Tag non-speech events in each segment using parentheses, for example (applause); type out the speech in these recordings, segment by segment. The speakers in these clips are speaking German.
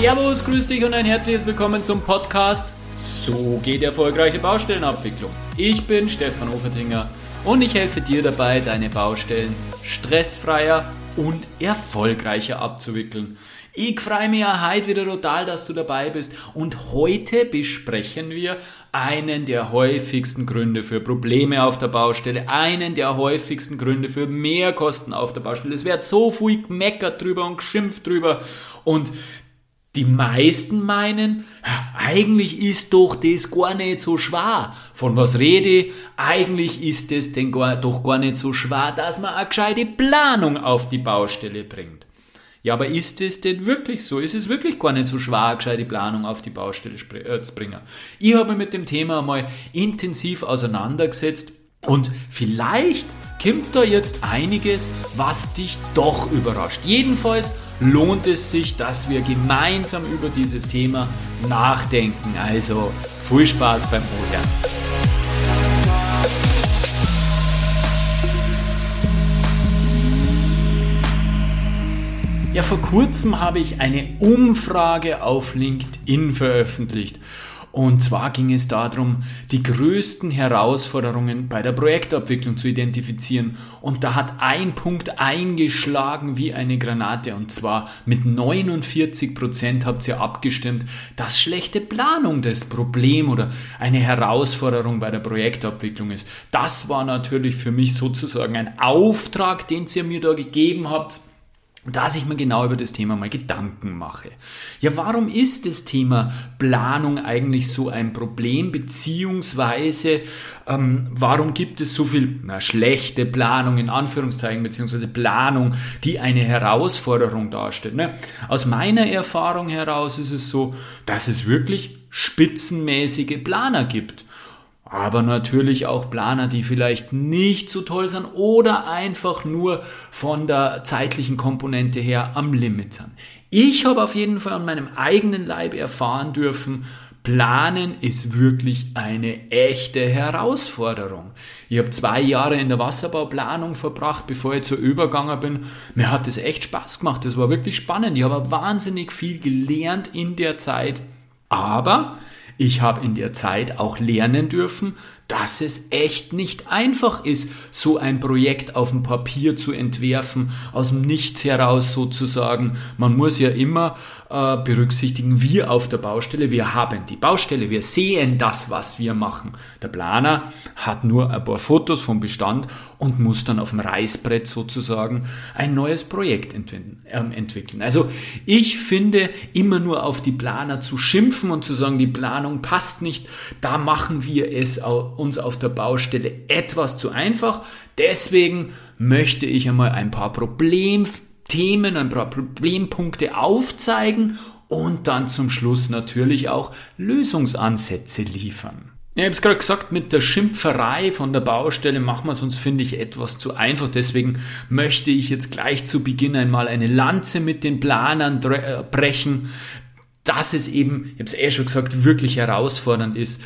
Servus, grüß dich und ein herzliches Willkommen zum Podcast So geht erfolgreiche Baustellenabwicklung. Ich bin Stefan Ofertinger und ich helfe dir dabei, deine Baustellen stressfreier und erfolgreicher abzuwickeln. Ich freue mich ja heute wieder total, dass du dabei bist und heute besprechen wir einen der häufigsten Gründe für Probleme auf der Baustelle, einen der häufigsten Gründe für Mehrkosten auf der Baustelle. Es wird so viel gemeckert drüber und geschimpft drüber und die meisten meinen, eigentlich ist doch das gar nicht so schwer. Von was rede? Eigentlich ist es denn gar, doch gar nicht so schwer, dass man eine gescheite Planung auf die Baustelle bringt. Ja, aber ist es denn wirklich so? Ist es wirklich gar nicht so schwer, eine gescheite Planung auf die Baustelle äh, zu bringen? Ich habe mich mit dem Thema mal intensiv auseinandergesetzt und vielleicht kommt da jetzt einiges, was dich doch überrascht. Jedenfalls lohnt es sich, dass wir gemeinsam über dieses Thema nachdenken. Also viel Spaß beim Ohren. Ja, vor kurzem habe ich eine Umfrage auf LinkedIn veröffentlicht und zwar ging es darum, die größten Herausforderungen bei der Projektabwicklung zu identifizieren. Und da hat ein Punkt eingeschlagen wie eine Granate. Und zwar mit 49 Prozent habt ihr abgestimmt, dass schlechte Planung das Problem oder eine Herausforderung bei der Projektabwicklung ist. Das war natürlich für mich sozusagen ein Auftrag, den ihr mir da gegeben habt dass ich mir genau über das Thema mal Gedanken mache. Ja, warum ist das Thema Planung eigentlich so ein Problem, beziehungsweise ähm, warum gibt es so viel na, schlechte Planung in Anführungszeichen, beziehungsweise Planung, die eine Herausforderung darstellt? Ne? Aus meiner Erfahrung heraus ist es so, dass es wirklich spitzenmäßige Planer gibt aber natürlich auch Planer, die vielleicht nicht so toll sind oder einfach nur von der zeitlichen Komponente her am Limit sind. Ich habe auf jeden Fall an meinem eigenen Leib erfahren dürfen, Planen ist wirklich eine echte Herausforderung. Ich habe zwei Jahre in der Wasserbauplanung verbracht, bevor ich zur Überganger bin. Mir hat es echt Spaß gemacht. Das war wirklich spannend. Ich habe wahnsinnig viel gelernt in der Zeit. Aber ich habe in der Zeit auch lernen dürfen, dass es echt nicht einfach ist, so ein Projekt auf dem Papier zu entwerfen, aus dem Nichts heraus sozusagen. Man muss ja immer äh, berücksichtigen, wir auf der Baustelle, wir haben die Baustelle, wir sehen das, was wir machen. Der Planer hat nur ein paar Fotos vom Bestand und muss dann auf dem Reißbrett sozusagen ein neues Projekt. Ähm, entwickeln. Also ich finde, immer nur auf die Planer zu schimpfen und zu sagen, die Planung passt nicht, da machen wir es auch uns auf der Baustelle etwas zu einfach. Deswegen möchte ich einmal ein paar Problemthemen, ein paar Problempunkte aufzeigen und dann zum Schluss natürlich auch Lösungsansätze liefern. ich habe es gerade gesagt, mit der Schimpferei von der Baustelle machen wir es uns, finde ich, etwas zu einfach. Deswegen möchte ich jetzt gleich zu Beginn einmal eine Lanze mit den Planern äh, brechen, dass es eben, ich habe es eh schon gesagt, wirklich herausfordernd ist,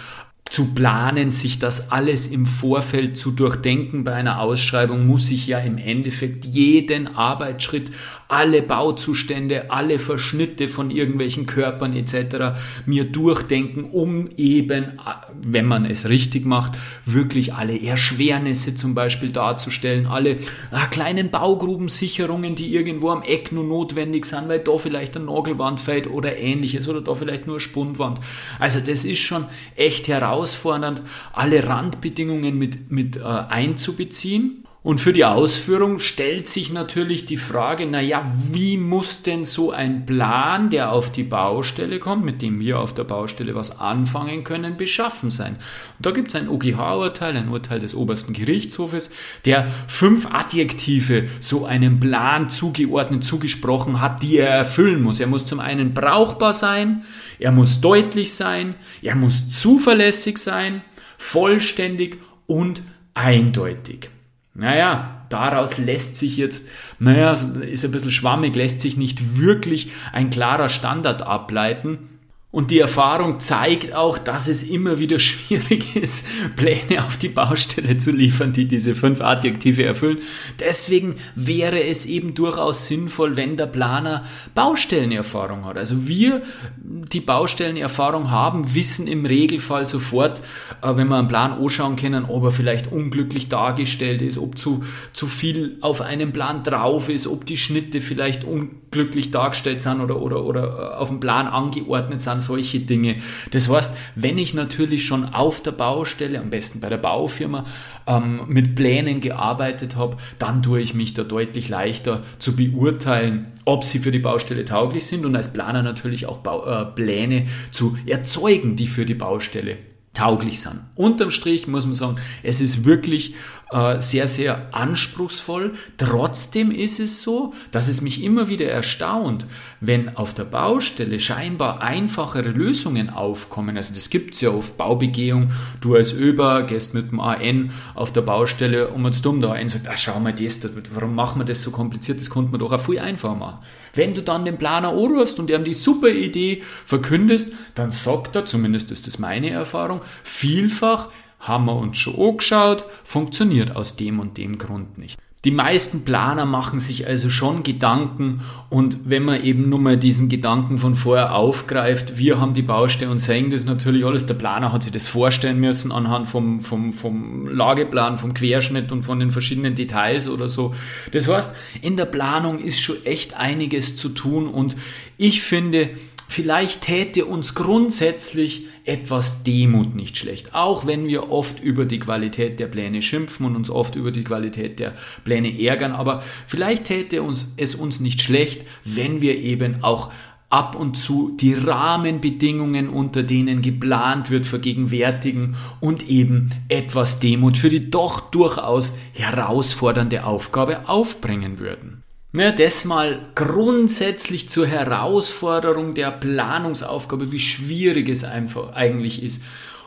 zu planen, sich das alles im Vorfeld zu durchdenken. Bei einer Ausschreibung muss ich ja im Endeffekt jeden Arbeitsschritt, alle Bauzustände, alle Verschnitte von irgendwelchen Körpern etc. mir durchdenken, um eben, wenn man es richtig macht, wirklich alle Erschwernisse zum Beispiel darzustellen, alle ah, kleinen Baugrubensicherungen, die irgendwo am Eck nur notwendig sind, weil da vielleicht eine Nagelwand fällt oder ähnliches oder da vielleicht nur Spundwand. Also das ist schon echt heraus herausfordernd, alle Randbedingungen mit, mit äh, einzubeziehen. Und für die Ausführung stellt sich natürlich die Frage, naja, wie muss denn so ein Plan, der auf die Baustelle kommt, mit dem wir auf der Baustelle was anfangen können, beschaffen sein? Und da gibt es ein OGH-Urteil, ein Urteil des obersten Gerichtshofes, der fünf Adjektive so einem Plan zugeordnet, zugesprochen hat, die er erfüllen muss. Er muss zum einen brauchbar sein, er muss deutlich sein, er muss zuverlässig sein, vollständig und eindeutig. Naja, daraus lässt sich jetzt, naja, ist ein bisschen schwammig, lässt sich nicht wirklich ein klarer Standard ableiten. Und die Erfahrung zeigt auch, dass es immer wieder (laughs) schwierig ist, Pläne auf die Baustelle zu liefern, die diese fünf Adjektive erfüllen. Deswegen wäre es eben durchaus sinnvoll, wenn der Planer Baustellenerfahrung hat. Also wir, die Baustellenerfahrung haben, wissen im Regelfall sofort, äh, wenn wir einen Plan anschauen können, ob er vielleicht unglücklich dargestellt ist, ob zu, zu viel auf einem Plan drauf ist, ob die Schnitte vielleicht unglücklich dargestellt sind oder, oder, oder äh, auf dem Plan angeordnet sind solche Dinge. Das heißt, wenn ich natürlich schon auf der Baustelle, am besten bei der Baufirma, ähm, mit Plänen gearbeitet habe, dann tue ich mich da deutlich leichter zu beurteilen, ob sie für die Baustelle tauglich sind und als Planer natürlich auch Bau, äh, Pläne zu erzeugen, die für die Baustelle tauglich sind. Unterm Strich muss man sagen, es ist wirklich äh, sehr, sehr anspruchsvoll. Trotzdem ist es so, dass es mich immer wieder erstaunt, wenn auf der Baustelle scheinbar einfachere Lösungen aufkommen. Also das gibt es ja auf Baubegehung. Du als Öber gehst mit dem AN auf der Baustelle und jetzt dumm da ein sagt, ah, schau mal das, warum machen wir das so kompliziert? Das konnte man doch auch viel einfacher machen. Wenn du dann den Planer anrufst und ihm die super Idee verkündest, dann sagt er, zumindest ist das meine Erfahrung, vielfach, haben wir uns schon angeschaut, funktioniert aus dem und dem Grund nicht. Die meisten Planer machen sich also schon Gedanken und wenn man eben nur mal diesen Gedanken von vorher aufgreift, wir haben die Baustelle und sehen das natürlich alles, der Planer hat sich das vorstellen müssen anhand vom, vom, vom Lageplan, vom Querschnitt und von den verschiedenen Details oder so. Das heißt, in der Planung ist schon echt einiges zu tun und ich finde, Vielleicht täte uns grundsätzlich etwas Demut nicht schlecht, auch wenn wir oft über die Qualität der Pläne schimpfen und uns oft über die Qualität der Pläne ärgern, aber vielleicht täte uns, es uns nicht schlecht, wenn wir eben auch ab und zu die Rahmenbedingungen, unter denen geplant wird, vergegenwärtigen und eben etwas Demut für die doch durchaus herausfordernde Aufgabe aufbringen würden. Ja, das mal grundsätzlich zur Herausforderung der Planungsaufgabe, wie schwierig es einfach eigentlich ist.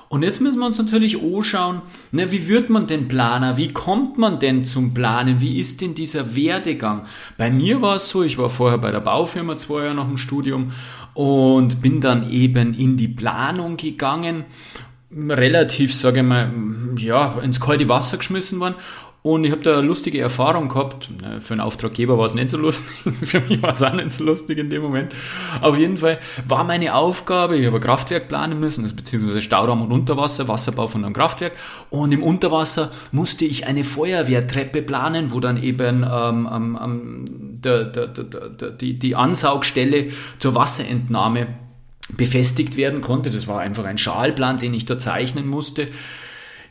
Und jetzt müssen wir uns natürlich anschauen, ne, wie wird man denn Planer? Wie kommt man denn zum Planen? Wie ist denn dieser Werdegang? Bei mir war es so, ich war vorher bei der Baufirma zwei Jahre nach dem Studium und bin dann eben in die Planung gegangen relativ, sage ich mal, ja, ins kalte Wasser geschmissen worden und ich habe da lustige Erfahrung gehabt. Für einen Auftraggeber war es nicht so lustig, (laughs) für mich war es auch nicht so lustig in dem Moment. Auf jeden Fall war meine Aufgabe, ich habe ein Kraftwerk planen müssen, also beziehungsweise Stauraum und Unterwasser, Wasserbau von einem Kraftwerk. Und im Unterwasser musste ich eine Feuerwehrtreppe planen, wo dann eben ähm, ähm, der, der, der, die, die Ansaugstelle zur Wasserentnahme befestigt werden konnte. Das war einfach ein Schalplan, den ich da zeichnen musste.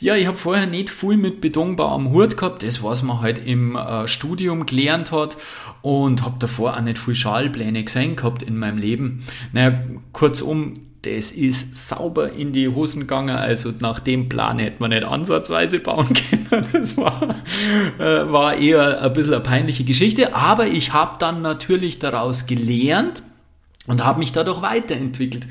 Ja, ich habe vorher nicht viel mit Betonbau am Hut gehabt, das was man halt im äh, Studium gelernt hat und habe davor auch nicht viel Schalpläne gesehen gehabt in meinem Leben. Naja, kurzum, das ist sauber in die Hosen gegangen. Also nach dem Plan hätte man nicht ansatzweise bauen (laughs) können. Das war, äh, war eher ein bisschen eine peinliche Geschichte. Aber ich habe dann natürlich daraus gelernt und habe mich dadurch weiterentwickelt.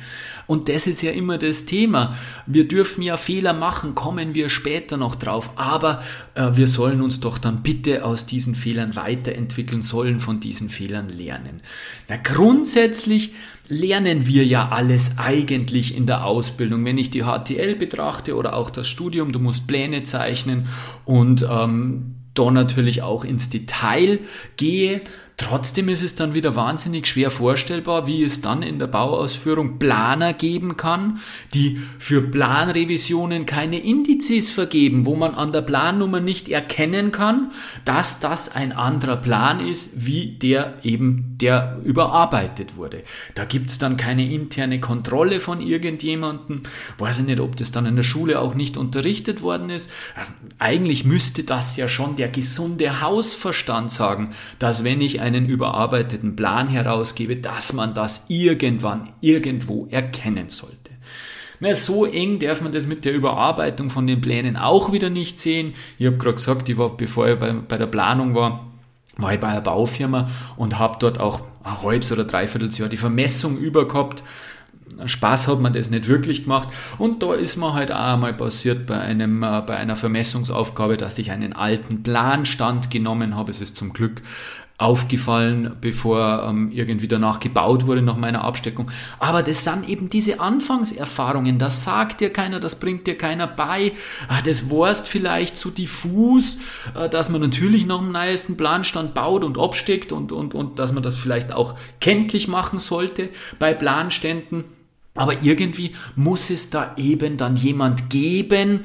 Und das ist ja immer das Thema. Wir dürfen ja Fehler machen, kommen wir später noch drauf, aber äh, wir sollen uns doch dann bitte aus diesen Fehlern weiterentwickeln, sollen von diesen Fehlern lernen. Na, grundsätzlich lernen wir ja alles eigentlich in der Ausbildung. Wenn ich die HTL betrachte oder auch das Studium, du musst Pläne zeichnen und ähm, da natürlich auch ins Detail gehe, Trotzdem ist es dann wieder wahnsinnig schwer vorstellbar, wie es dann in der Bauausführung Planer geben kann, die für Planrevisionen keine Indizes vergeben, wo man an der Plannummer nicht erkennen kann, dass das ein anderer Plan ist, wie der eben, der überarbeitet wurde. Da gibt es dann keine interne Kontrolle von irgendjemandem. Weiß ich nicht, ob das dann in der Schule auch nicht unterrichtet worden ist. Eigentlich müsste das ja schon der gesunde Hausverstand sagen, dass wenn ich einen überarbeiteten Plan herausgebe, dass man das irgendwann irgendwo erkennen sollte. Na, so eng darf man das mit der Überarbeitung von den Plänen auch wieder nicht sehen. Ich habe gerade gesagt, ich war, bevor ich bei, bei der Planung war, war ich bei einer Baufirma und habe dort auch ein halbes oder dreiviertel Jahr die Vermessung über gehabt Spaß hat man das nicht wirklich gemacht. Und da ist mir halt auch einmal passiert bei, einem, äh, bei einer Vermessungsaufgabe, dass ich einen alten Planstand genommen habe. Es ist zum Glück aufgefallen, bevor ähm, irgendwie danach gebaut wurde nach meiner Absteckung. Aber das sind eben diese Anfangserfahrungen. Das sagt dir keiner, das bringt dir keiner bei. Ah, das warst vielleicht zu diffus, äh, dass man natürlich nach dem neuesten Planstand baut und absteckt und, und, und dass man das vielleicht auch kenntlich machen sollte bei Planständen. Aber irgendwie muss es da eben dann jemand geben,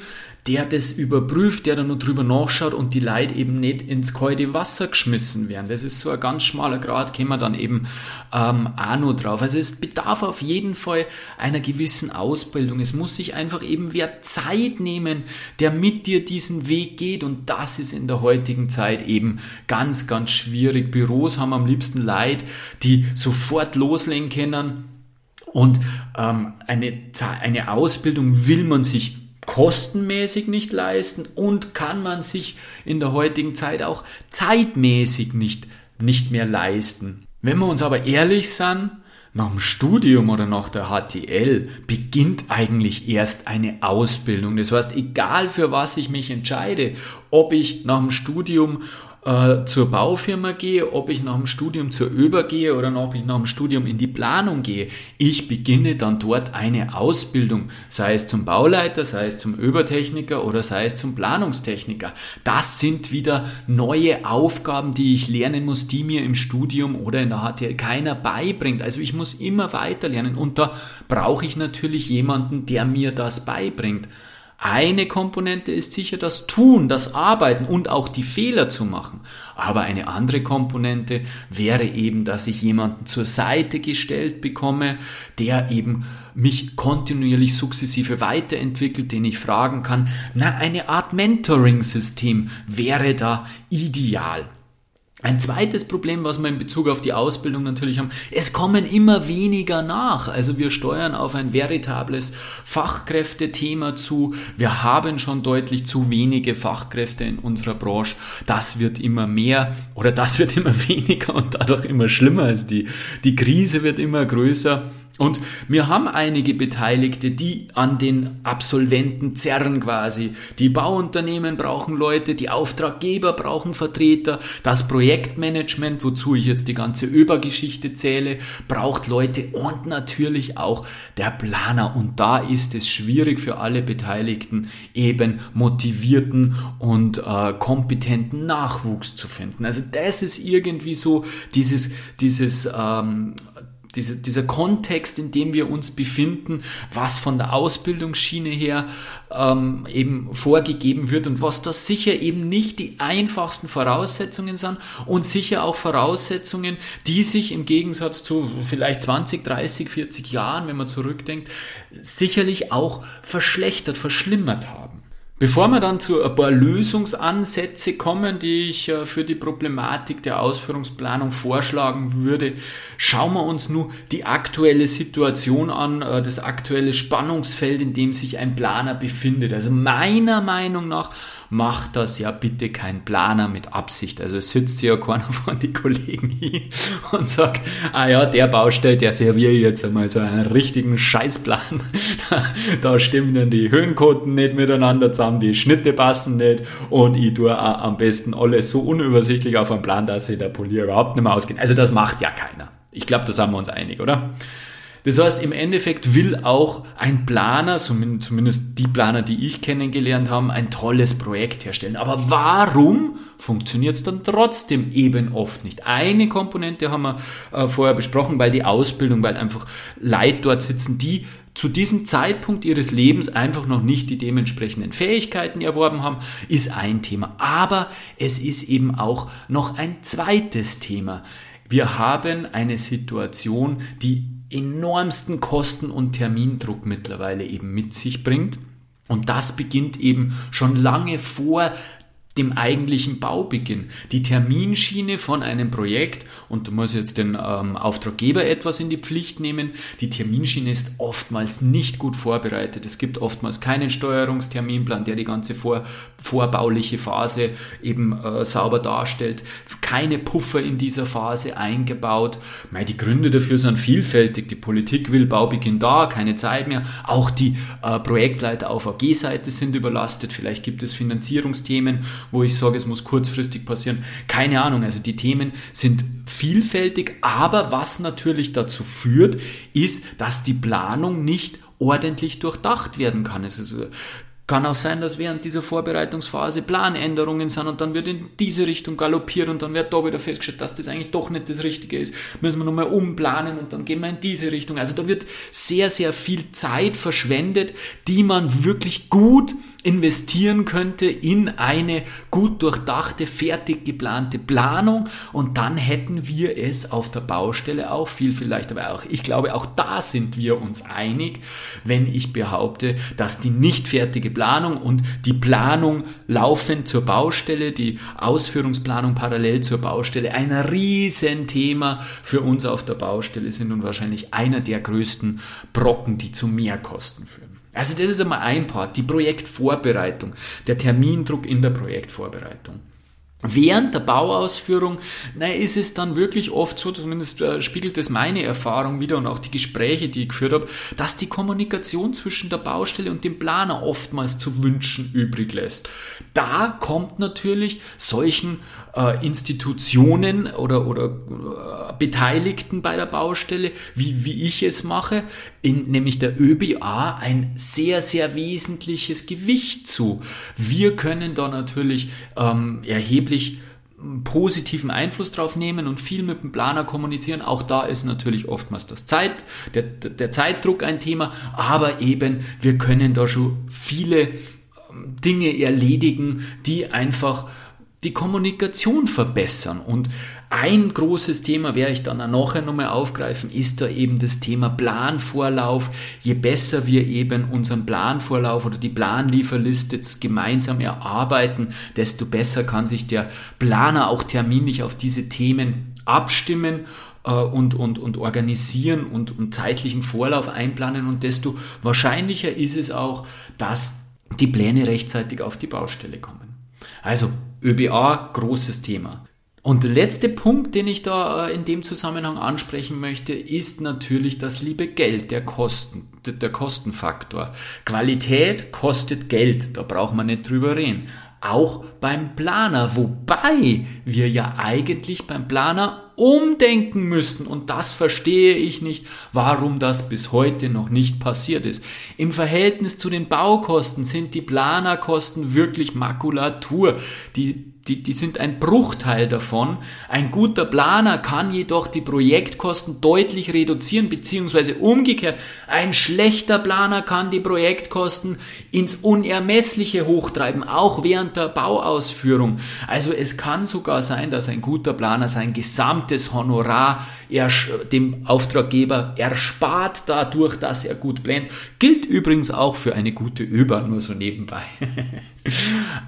der das überprüft, der da nur drüber nachschaut und die Leute eben nicht ins kalte Wasser geschmissen werden. Das ist so ein ganz schmaler Grad, kommen wir dann eben ähm, auch noch drauf. Also es bedarf auf jeden Fall einer gewissen Ausbildung. Es muss sich einfach eben wer Zeit nehmen, der mit dir diesen Weg geht und das ist in der heutigen Zeit eben ganz, ganz schwierig. Büros haben am liebsten Leute, die sofort loslegen können und ähm, eine, eine Ausbildung will man sich kostenmäßig nicht leisten und kann man sich in der heutigen Zeit auch zeitmäßig nicht, nicht mehr leisten. Wenn wir uns aber ehrlich sind, nach dem Studium oder nach der HTL beginnt eigentlich erst eine Ausbildung. Das heißt, egal für was ich mich entscheide, ob ich nach dem Studium äh, zur Baufirma gehe, ob ich nach dem Studium zur Öber gehe oder ob ich nach dem Studium in die Planung gehe. Ich beginne dann dort eine Ausbildung, sei es zum Bauleiter, sei es zum Öbertechniker oder sei es zum Planungstechniker. Das sind wieder neue Aufgaben, die ich lernen muss, die mir im Studium oder in der HTL keiner beibringt. Also ich muss immer weiter lernen und da brauche ich natürlich jemanden, der mir das beibringt. Eine Komponente ist sicher das Tun, das Arbeiten und auch die Fehler zu machen. Aber eine andere Komponente wäre eben, dass ich jemanden zur Seite gestellt bekomme, der eben mich kontinuierlich sukzessive weiterentwickelt, den ich fragen kann. Na, eine Art Mentoring-System wäre da ideal. Ein zweites Problem, was wir in Bezug auf die Ausbildung natürlich haben, es kommen immer weniger nach. Also wir steuern auf ein veritables Fachkräftethema zu. Wir haben schon deutlich zu wenige Fachkräfte in unserer Branche. Das wird immer mehr oder das wird immer (laughs) weniger und dadurch immer schlimmer. Also die, die Krise wird immer größer. Und wir haben einige Beteiligte, die an den Absolventen zerren quasi. Die Bauunternehmen brauchen Leute, die Auftraggeber brauchen Vertreter, das Projektmanagement, wozu ich jetzt die ganze Übergeschichte zähle, braucht Leute und natürlich auch der Planer. Und da ist es schwierig für alle Beteiligten, eben motivierten und äh, kompetenten Nachwuchs zu finden. Also das ist irgendwie so dieses, dieses ähm, diese, dieser Kontext, in dem wir uns befinden, was von der Ausbildungsschiene her ähm, eben vorgegeben wird und was da sicher eben nicht die einfachsten Voraussetzungen sind und sicher auch Voraussetzungen, die sich im Gegensatz zu vielleicht 20, 30, 40 Jahren, wenn man zurückdenkt, sicherlich auch verschlechtert, verschlimmert haben. Bevor wir dann zu ein paar Lösungsansätze kommen, die ich äh, für die Problematik der Ausführungsplanung vorschlagen würde, schauen wir uns nur die aktuelle Situation an, äh, das aktuelle Spannungsfeld, in dem sich ein Planer befindet. Also meiner Meinung nach macht das ja bitte kein Planer mit Absicht. Also es sitzt ja keiner (laughs) von den Kollegen hier und sagt, ah ja, der Baustelle, der serviere jetzt einmal so einen richtigen Scheißplan. (laughs) Da, da stimmen dann die Höhenkoten nicht miteinander zusammen, die Schnitte passen nicht und ich tue am besten alles so unübersichtlich auf einen Plan, dass sich der Polier überhaupt nicht mehr ausgeht. Also das macht ja keiner. Ich glaube, da sind wir uns einig, oder? Das heißt, im Endeffekt will auch ein Planer, zumindest die Planer, die ich kennengelernt habe, ein tolles Projekt herstellen. Aber warum funktioniert es dann trotzdem eben oft nicht? Eine Komponente haben wir äh, vorher besprochen, weil die Ausbildung, weil einfach Leute dort sitzen, die zu diesem Zeitpunkt ihres Lebens einfach noch nicht die dementsprechenden Fähigkeiten erworben haben, ist ein Thema. Aber es ist eben auch noch ein zweites Thema. Wir haben eine Situation, die enormsten Kosten- und Termindruck mittlerweile eben mit sich bringt. Und das beginnt eben schon lange vor dem eigentlichen Baubeginn. Die Terminschiene von einem Projekt, und da muss jetzt den ähm, Auftraggeber etwas in die Pflicht nehmen, die Terminschiene ist oftmals nicht gut vorbereitet. Es gibt oftmals keinen Steuerungsterminplan, der die ganze vor, vorbauliche Phase eben äh, sauber darstellt. Keine Puffer in dieser Phase eingebaut. Mei, die Gründe dafür sind vielfältig. Die Politik will Baubeginn da, keine Zeit mehr. Auch die äh, Projektleiter auf AG-Seite sind überlastet. Vielleicht gibt es Finanzierungsthemen wo ich sage, es muss kurzfristig passieren. Keine Ahnung. Also die Themen sind vielfältig, aber was natürlich dazu führt, ist, dass die Planung nicht ordentlich durchdacht werden kann. Es ist kann auch sein, dass während dieser Vorbereitungsphase Planänderungen sind und dann wird in diese Richtung galoppiert und dann wird da wieder festgestellt, dass das eigentlich doch nicht das Richtige ist. Müssen wir nochmal umplanen und dann gehen wir in diese Richtung. Also da wird sehr, sehr viel Zeit verschwendet, die man wirklich gut investieren könnte in eine gut durchdachte, fertig geplante Planung und dann hätten wir es auf der Baustelle auch viel, viel leichter. Aber auch, ich glaube, auch da sind wir uns einig, wenn ich behaupte, dass die nicht fertige Planung und die Planung laufend zur Baustelle, die Ausführungsplanung parallel zur Baustelle ein Riesenthema für uns auf der Baustelle sind und wahrscheinlich einer der größten Brocken, die zu Mehrkosten führen. Also das ist einmal ein Part, die Projektvorbereitung, der Termindruck in der Projektvorbereitung. Während der Bauausführung, na, ist es dann wirklich oft so, zumindest äh, spiegelt es meine Erfahrung wieder und auch die Gespräche, die ich geführt habe, dass die Kommunikation zwischen der Baustelle und dem Planer oftmals zu wünschen übrig lässt. Da kommt natürlich solchen äh, Institutionen oder, oder äh, Beteiligten bei der Baustelle, wie, wie ich es mache, in, nämlich der ÖBA, ein sehr, sehr wesentliches Gewicht zu. Wir können da natürlich ähm, erheblich positiven Einfluss drauf nehmen und viel mit dem Planer kommunizieren. Auch da ist natürlich oftmals das Zeit, der, der Zeitdruck ein Thema, aber eben wir können da schon viele ähm, Dinge erledigen, die einfach die Kommunikation verbessern. Und ein großes Thema werde ich dann auch nachher nochmal aufgreifen, ist da eben das Thema Planvorlauf. Je besser wir eben unseren Planvorlauf oder die Planlieferliste gemeinsam erarbeiten, desto besser kann sich der Planer auch terminlich auf diese Themen abstimmen äh, und, und, und organisieren und, und zeitlichen Vorlauf einplanen und desto wahrscheinlicher ist es auch, dass die Pläne rechtzeitig auf die Baustelle kommen. Also ÖBA, großes Thema. Und der letzte Punkt, den ich da äh, in dem Zusammenhang ansprechen möchte, ist natürlich das liebe Geld, der Kosten, der Kostenfaktor. Qualität kostet Geld, da braucht man nicht drüber reden. Auch beim Planer, wobei wir ja eigentlich beim Planer umdenken müssten. Und das verstehe ich nicht, warum das bis heute noch nicht passiert ist. Im Verhältnis zu den Baukosten sind die Planerkosten wirklich Makulatur. Die die, die sind ein Bruchteil davon. Ein guter Planer kann jedoch die Projektkosten deutlich reduzieren, beziehungsweise umgekehrt, ein schlechter Planer kann die Projektkosten ins Unermessliche hochtreiben, auch während der Bauausführung. Also es kann sogar sein, dass ein guter Planer sein gesamtes Honorar dem Auftraggeber erspart dadurch, dass er gut plant. Gilt übrigens auch für eine gute Über, nur so nebenbei. (laughs)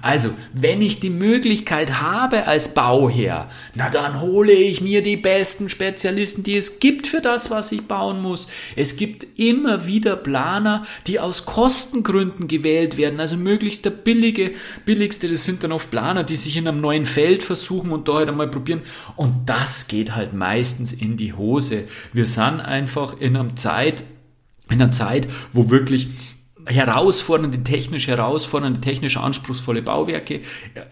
Also, wenn ich die Möglichkeit habe als Bauherr, na dann hole ich mir die besten Spezialisten, die es gibt für das, was ich bauen muss. Es gibt immer wieder Planer, die aus Kostengründen gewählt werden, also möglichst der billige, billigste, das sind dann oft Planer, die sich in einem neuen Feld versuchen und da halt einmal probieren. Und das geht halt meistens in die Hose. Wir sind einfach in einer Zeit, in einer Zeit, wo wirklich herausfordernde, technisch herausfordernde, technisch anspruchsvolle Bauwerke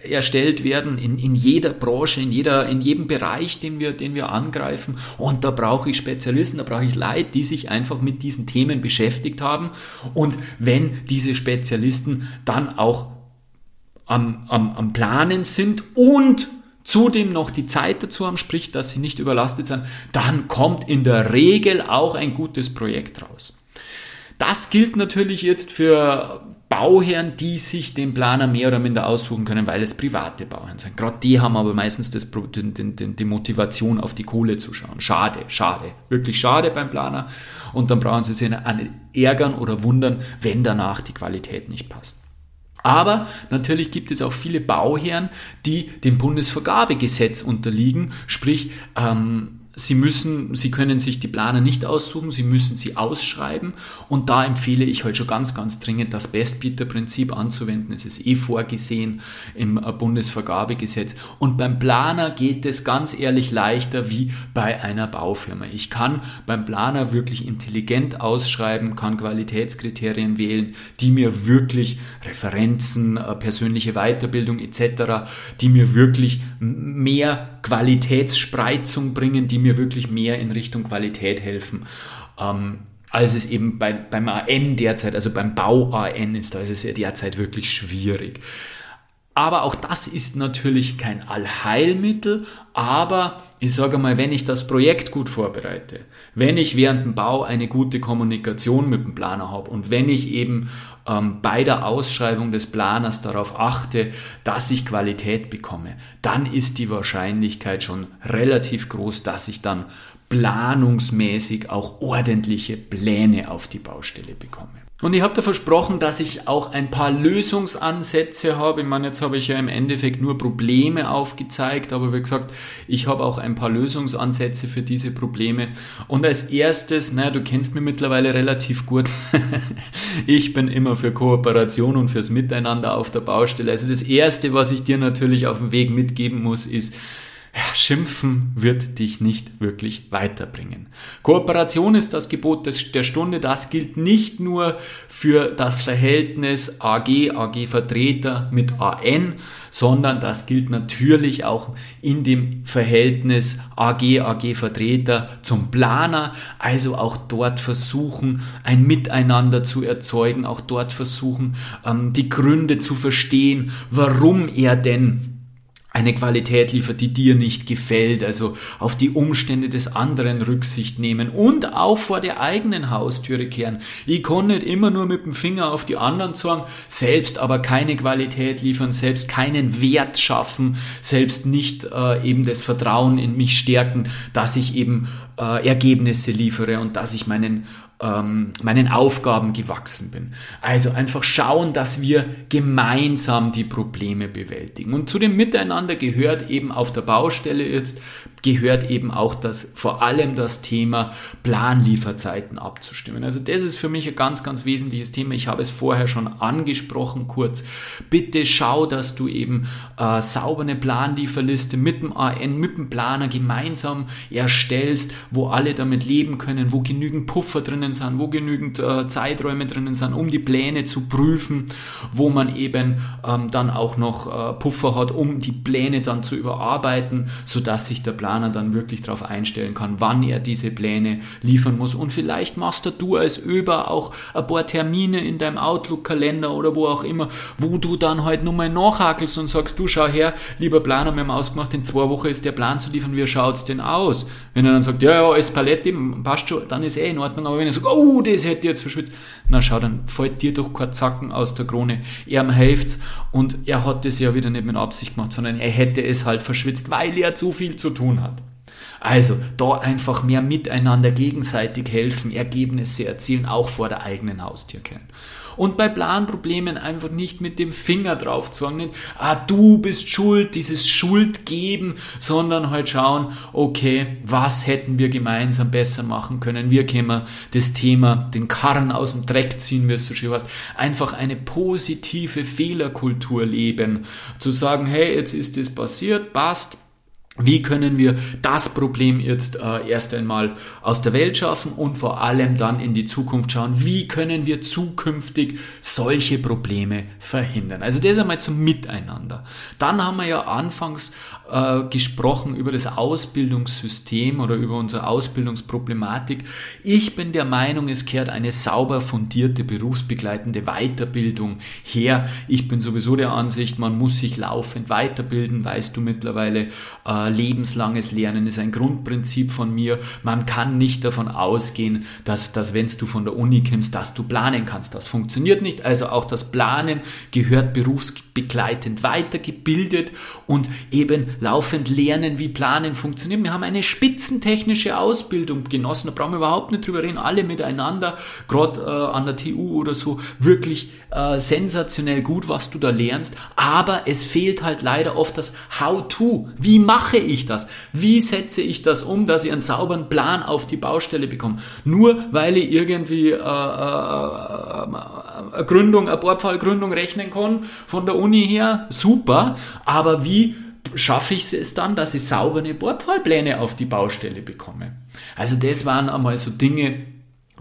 erstellt werden in, in jeder Branche, in, jeder, in jedem Bereich, den wir, den wir angreifen. Und da brauche ich Spezialisten, da brauche ich Leute, die sich einfach mit diesen Themen beschäftigt haben. Und wenn diese Spezialisten dann auch am, am, am Planen sind und zudem noch die Zeit dazu haben, sprich, dass sie nicht überlastet sind, dann kommt in der Regel auch ein gutes Projekt raus. Das gilt natürlich jetzt für Bauherren, die sich den Planer mehr oder minder aussuchen können, weil es private Bauherren sind. Gerade die haben aber meistens das, den, den, die Motivation, auf die Kohle zu schauen. Schade, schade, wirklich schade beim Planer. Und dann brauchen sie sich nicht ärgern oder wundern, wenn danach die Qualität nicht passt. Aber natürlich gibt es auch viele Bauherren, die dem Bundesvergabegesetz unterliegen, sprich ähm, Sie müssen, Sie können sich die Planer nicht aussuchen, Sie müssen sie ausschreiben und da empfehle ich heute halt schon ganz, ganz dringend das Bestbieterprinzip anzuwenden. Es ist eh vorgesehen im äh, Bundesvergabegesetz und beim Planer geht es ganz ehrlich leichter wie bei einer Baufirma. Ich kann beim Planer wirklich intelligent ausschreiben, kann Qualitätskriterien wählen, die mir wirklich Referenzen, äh, persönliche Weiterbildung etc., die mir wirklich mehr Qualitätsspreizung bringen, die mir mir wirklich mehr in Richtung Qualität helfen. Ähm, als es eben bei, beim AN derzeit, also beim Bau AN ist, da ist es ja derzeit wirklich schwierig. Aber auch das ist natürlich kein Allheilmittel, aber ich sage mal, wenn ich das Projekt gut vorbereite, wenn ich während dem Bau eine gute Kommunikation mit dem Planer habe und wenn ich eben ähm, bei der Ausschreibung des Planers darauf achte, dass ich Qualität bekomme, dann ist die Wahrscheinlichkeit schon relativ groß, dass ich dann planungsmäßig auch ordentliche Pläne auf die Baustelle bekomme. Und ich habe da versprochen, dass ich auch ein paar Lösungsansätze habe. Ich meine, jetzt habe ich ja im Endeffekt nur Probleme aufgezeigt, aber wie gesagt, ich habe auch ein paar Lösungsansätze für diese Probleme. Und als erstes, naja, du kennst mich mittlerweile relativ gut. (laughs) ich bin immer für Kooperation und fürs Miteinander auf der Baustelle. Also das erste, was ich dir natürlich auf dem Weg mitgeben muss, ist, ja, Schimpfen wird dich nicht wirklich weiterbringen. Kooperation ist das Gebot des, der Stunde. Das gilt nicht nur für das Verhältnis AG, AG-Vertreter mit AN, sondern das gilt natürlich auch in dem Verhältnis AG, AG-Vertreter zum Planer. Also auch dort versuchen, ein Miteinander zu erzeugen, auch dort versuchen, ähm, die Gründe zu verstehen, warum er denn eine Qualität liefert, die dir nicht gefällt, also auf die Umstände des anderen Rücksicht nehmen und auch vor der eigenen Haustüre kehren. Ich kann nicht immer nur mit dem Finger auf die anderen zeigen, selbst aber keine Qualität liefern, selbst keinen Wert schaffen, selbst nicht äh, eben das Vertrauen in mich stärken, dass ich eben äh, Ergebnisse liefere und dass ich meinen ähm, meinen Aufgaben gewachsen bin. Also einfach schauen, dass wir gemeinsam die Probleme bewältigen. Und zu dem Miteinander gehört eben auf der Baustelle jetzt, gehört eben auch das, vor allem das Thema Planlieferzeiten abzustimmen. Also das ist für mich ein ganz, ganz wesentliches Thema. Ich habe es vorher schon angesprochen kurz. Bitte schau, dass du eben äh, sauber eine Planlieferliste mit dem AN, mit dem Planer gemeinsam erstellst, wo alle damit leben können, wo genügend Puffer drinnen sind, wo genügend äh, Zeiträume drinnen sind, um die Pläne zu prüfen, wo man eben ähm, dann auch noch äh, Puffer hat, um die Pläne dann zu überarbeiten, sodass sich der Planer dann wirklich darauf einstellen kann, wann er diese Pläne liefern muss. Und vielleicht machst du als Über auch ein paar Termine in deinem Outlook-Kalender oder wo auch immer, wo du dann halt nur mal nachhakelst und sagst, du schau her, lieber Planer, wir haben ausgemacht, in zwei Wochen ist der Plan zu liefern, wie schaut's denn aus? Wenn er dann sagt, ja, ja, alles Palette, passt schon, dann ist eh in Ordnung, aber wenn er sagt, oh, das hätte ich jetzt verschwitzt. Na schau, dann fällt dir doch kein Zacken aus der Krone. Er hilft's und er hat das ja wieder nicht mit Absicht gemacht, sondern er hätte es halt verschwitzt, weil er zu viel zu tun hat. Also da einfach mehr miteinander gegenseitig helfen, Ergebnisse erzielen, auch vor der eigenen Haustür kennen. Und bei Planproblemen einfach nicht mit dem Finger drauf zu nicht, ah, du bist schuld, dieses Schuld geben, sondern halt schauen, okay, was hätten wir gemeinsam besser machen können? Wir können das Thema, den Karren aus dem Dreck ziehen, wie es so schön heißt, einfach eine positive Fehlerkultur leben. Zu sagen, hey, jetzt ist das passiert, passt, wie können wir das Problem jetzt äh, erst einmal aus der Welt schaffen und vor allem dann in die Zukunft schauen, wie können wir zukünftig solche Probleme verhindern. Also das einmal zum Miteinander. Dann haben wir ja anfangs äh, gesprochen über das Ausbildungssystem oder über unsere Ausbildungsproblematik. Ich bin der Meinung, es kehrt eine sauber fundierte berufsbegleitende Weiterbildung her. Ich bin sowieso der Ansicht, man muss sich laufend weiterbilden, weißt du mittlerweile. Äh, lebenslanges Lernen ist ein Grundprinzip von mir. Man kann nicht davon ausgehen, dass, dass wenn du von der Uni kommst, dass du planen kannst. Das funktioniert nicht. Also auch das Planen gehört berufsbegleitend weitergebildet und eben laufend lernen, wie Planen funktioniert. Wir haben eine spitzentechnische Ausbildung genossen. Da brauchen wir überhaupt nicht drüber reden. Alle miteinander, gerade äh, an der TU oder so, wirklich äh, sensationell gut, was du da lernst. Aber es fehlt halt leider oft das How-to. Wie mache ich das? Wie setze ich das um, dass ich einen sauberen Plan auf die Baustelle bekomme? Nur weil ich irgendwie äh, äh, eine Gründung, eine Bordpfahlgründung rechnen kann von der Uni her, super. Aber wie schaffe ich es dann, dass ich saubere Bordpfahlpläne auf die Baustelle bekomme? Also das waren einmal so Dinge,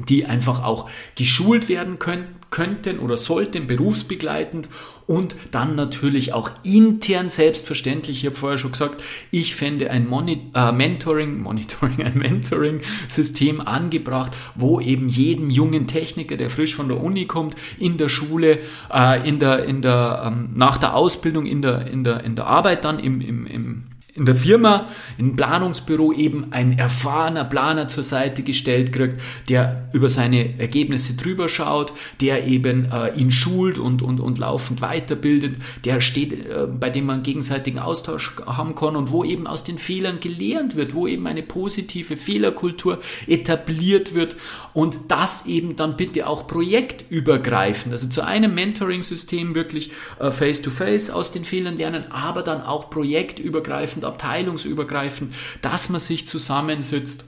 die einfach auch geschult werden können, könnten oder sollten berufsbegleitend und dann natürlich auch intern selbstverständlich. Ich habe vorher schon gesagt, ich fände ein Moni äh, Mentoring, Monitoring, (laughs) ein Mentoring-System angebracht, wo eben jedem jungen Techniker, der frisch von der Uni kommt, in der Schule, äh, in der, in der, ähm, nach der Ausbildung, in der, in der, in der Arbeit dann im, im, im in der Firma, im Planungsbüro eben ein erfahrener Planer zur Seite gestellt kriegt, der über seine Ergebnisse drüber schaut, der eben äh, ihn schult und, und, und laufend weiterbildet, der steht, äh, bei dem man gegenseitigen Austausch haben kann und wo eben aus den Fehlern gelernt wird, wo eben eine positive Fehlerkultur etabliert wird und das eben dann bitte auch projektübergreifend, also zu einem Mentoring-System wirklich äh, face-to-face -face aus den Fehlern lernen, aber dann auch projektübergreifend abteilungsübergreifend, dass man sich zusammensetzt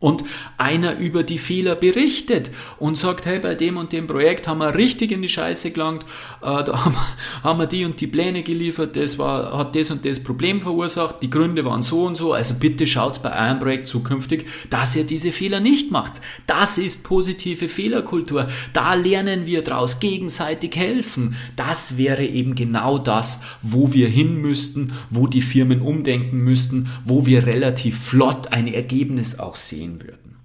und einer über die Fehler berichtet und sagt, hey, bei dem und dem Projekt haben wir richtig in die Scheiße gelangt, äh, da (laughs) haben wir, haben wir die und die Pläne geliefert, das war, hat das und das Problem verursacht, die Gründe waren so und so, also bitte schaut bei eurem Projekt zukünftig, dass ihr diese Fehler nicht macht. Das ist positive Fehlerkultur. Da lernen wir draus, gegenseitig helfen. Das wäre eben genau das, wo wir hin müssten, wo die Firmen umdenken müssten, wo wir relativ flott ein Ergebnis auch sehen sehen würden.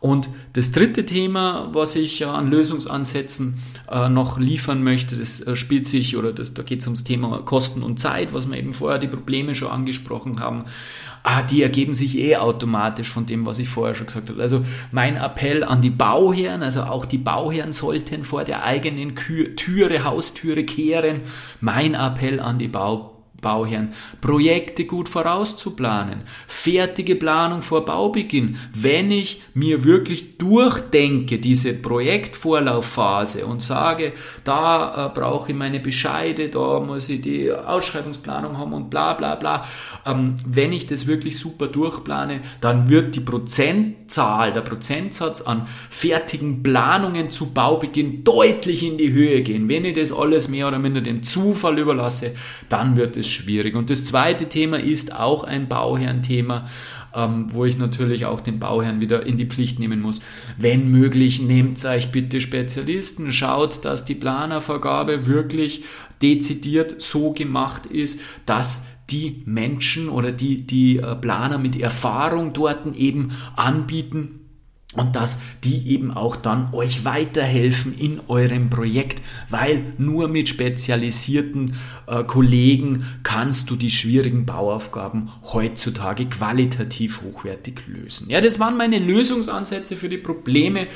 Und das dritte Thema, was ich an Lösungsansätzen äh, noch liefern möchte, das äh, spielt sich oder das, da geht es ums Thema Kosten und Zeit, was wir eben vorher die Probleme schon angesprochen haben. Ah, die ergeben sich eh automatisch von dem, was ich vorher schon gesagt habe. Also mein Appell an die Bauherren, also auch die Bauherren sollten vor der eigenen Türe, Haustüre kehren. Mein Appell an die Bau Bauherren, Projekte gut vorauszuplanen, fertige Planung vor Baubeginn. Wenn ich mir wirklich durchdenke, diese Projektvorlaufphase und sage, da äh, brauche ich meine Bescheide, da muss ich die Ausschreibungsplanung haben und bla bla bla. Ähm, wenn ich das wirklich super durchplane, dann wird die Prozentzahl, der Prozentsatz an fertigen Planungen zu Baubeginn deutlich in die Höhe gehen. Wenn ich das alles mehr oder minder dem Zufall überlasse, dann wird es schwierig. Und das zweite Thema ist auch ein Bauherrenthema, ähm, wo ich natürlich auch den Bauherrn wieder in die Pflicht nehmen muss. Wenn möglich, nehmt euch bitte Spezialisten, schaut, dass die Planervergabe wirklich dezidiert so gemacht ist, dass die Menschen oder die, die äh, Planer mit Erfahrung dort eben anbieten, und dass die eben auch dann euch weiterhelfen in eurem Projekt, weil nur mit spezialisierten äh, Kollegen kannst du die schwierigen Bauaufgaben heutzutage qualitativ hochwertig lösen. Ja, das waren meine Lösungsansätze für die Probleme.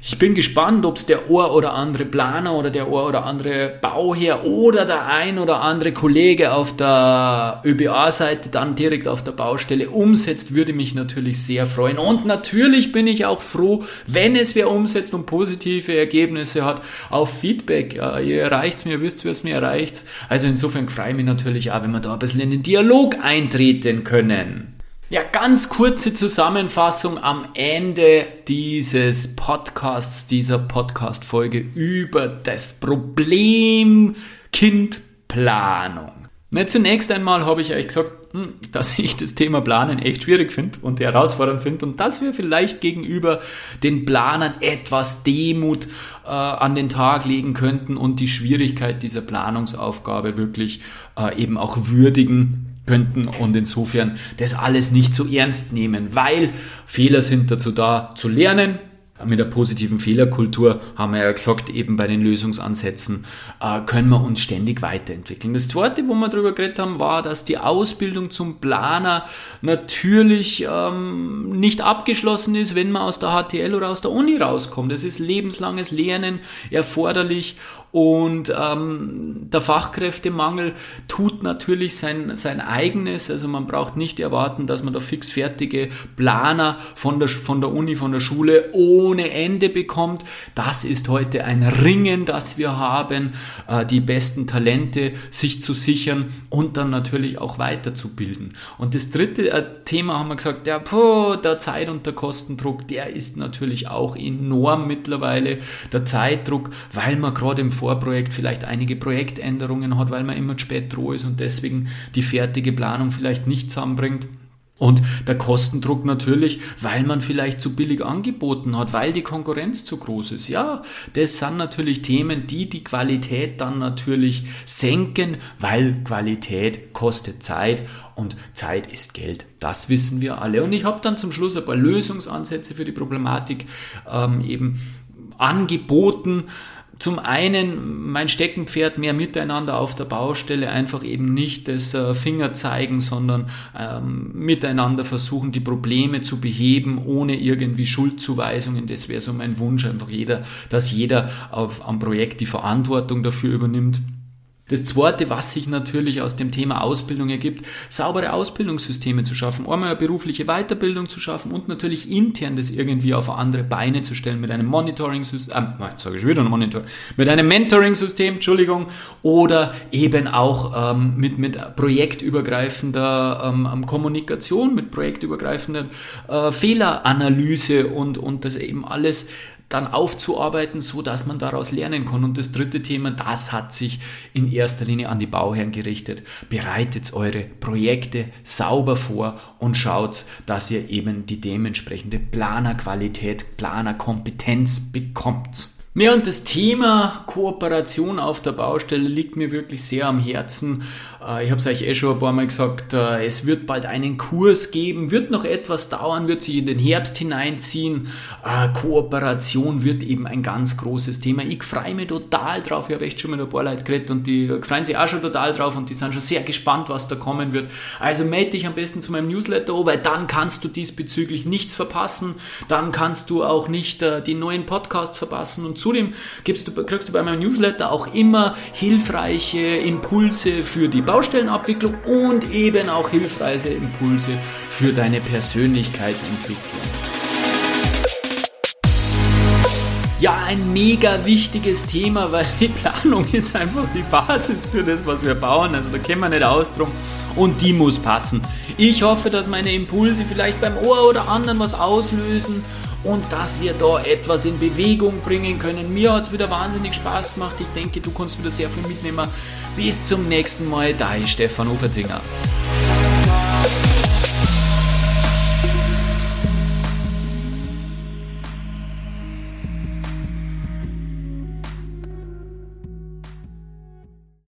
Ich bin gespannt, ob es der Ohr oder andere Planer oder der Ohr oder andere Bauherr oder der ein oder andere Kollege auf der ÖBA-Seite dann direkt auf der Baustelle umsetzt, würde mich natürlich sehr freuen. Und natürlich bin ich auch froh, wenn es wer umsetzt und positive Ergebnisse hat, auf Feedback. Ja, ihr erreicht mir, wisst, es mir erreicht. Also insofern freue ich mich natürlich auch, wenn wir da ein bisschen in den Dialog eintreten können. Ja, ganz kurze Zusammenfassung am Ende dieses Podcasts, dieser Podcast-Folge über das Problem Kindplanung. Na, zunächst einmal habe ich euch gesagt, hm, dass ich das Thema Planen echt schwierig finde und herausfordernd finde und dass wir vielleicht gegenüber den Planern etwas Demut äh, an den Tag legen könnten und die Schwierigkeit dieser Planungsaufgabe wirklich äh, eben auch würdigen könnten und insofern das alles nicht so ernst nehmen, weil Fehler sind dazu da zu lernen. Mit der positiven Fehlerkultur haben wir ja gesagt, eben bei den Lösungsansätzen äh, können wir uns ständig weiterentwickeln. Das zweite, wo wir darüber geredet haben, war, dass die Ausbildung zum Planer natürlich ähm, nicht abgeschlossen ist, wenn man aus der HTL oder aus der Uni rauskommt. Es ist lebenslanges Lernen erforderlich Und ähm, der Fachkräftemangel tut natürlich sein, sein eigenes. Also man braucht nicht erwarten, dass man da fix fertige Planer von der, von der Uni, von der Schule ohne Ende bekommt. Das ist heute ein Ringen, das wir haben, äh, die besten Talente sich zu sichern und dann natürlich auch weiterzubilden. Und das dritte äh, Thema haben wir gesagt, ja, puh, der Zeit- und der Kostendruck, der ist natürlich auch enorm mittlerweile. Der Zeitdruck, weil man gerade im Vorprojekt vielleicht einige Projektänderungen hat, weil man immer spät droh ist und deswegen die fertige Planung vielleicht nicht zusammenbringt. Und der Kostendruck natürlich, weil man vielleicht zu billig angeboten hat, weil die Konkurrenz zu groß ist. Ja, das sind natürlich Themen, die die Qualität dann natürlich senken, weil Qualität kostet Zeit und Zeit ist Geld. Das wissen wir alle. Und ich habe dann zum Schluss ein paar Lösungsansätze für die Problematik ähm, eben angeboten zum einen mein Steckenpferd mehr miteinander auf der Baustelle, einfach eben nicht das äh, Finger zeigen, sondern ähm, miteinander versuchen, die Probleme zu beheben, ohne irgendwie Schuldzuweisungen. Das wäre so mein Wunsch, einfach jeder, dass jeder auf, am Projekt die Verantwortung dafür übernimmt. Das zweite, was sich natürlich aus dem Thema Ausbildung ergibt, saubere Ausbildungssysteme zu schaffen, einmal eine berufliche Weiterbildung zu schaffen und natürlich intern das irgendwie auf andere Beine zu stellen mit einem Monitoring-System, äh, sage ich wieder ein Monitor, mit einem Mentoring-System, Entschuldigung, oder eben auch ähm, mit, mit projektübergreifender ähm, Kommunikation, mit projektübergreifender äh, Fehleranalyse und, und das eben alles dann aufzuarbeiten, so dass man daraus lernen kann. Und das dritte Thema, das hat sich in erster Linie an die Bauherren gerichtet. Bereitet eure Projekte sauber vor und schaut, dass ihr eben die dementsprechende Planerqualität, Planerkompetenz bekommt. Ja, und das Thema Kooperation auf der Baustelle liegt mir wirklich sehr am Herzen. Äh, ich habe es euch eh schon ein paar Mal gesagt, äh, es wird bald einen Kurs geben, wird noch etwas dauern, wird sich in den Herbst hineinziehen. Äh, Kooperation wird eben ein ganz großes Thema. Ich freue mich total drauf. Ich habe echt schon mit ein paar Leuten geredet und die freuen sich auch schon total drauf und die sind schon sehr gespannt, was da kommen wird. Also melde dich am besten zu meinem Newsletter, weil dann kannst du diesbezüglich nichts verpassen. Dann kannst du auch nicht die neuen Podcasts verpassen und Zudem kriegst du bei meinem Newsletter auch immer hilfreiche Impulse für die Baustellenabwicklung und eben auch hilfreiche Impulse für deine Persönlichkeitsentwicklung. Ja, ein mega wichtiges Thema, weil die Planung ist einfach die Basis für das, was wir bauen. Also da können wir nicht aus drum. Und die muss passen. Ich hoffe, dass meine Impulse vielleicht beim Ohr oder anderen was auslösen und dass wir da etwas in Bewegung bringen können. Mir hat es wieder wahnsinnig Spaß gemacht. Ich denke, du kannst wieder sehr viel mitnehmen. Bis zum nächsten Mal, dein Stefan Ufertinger.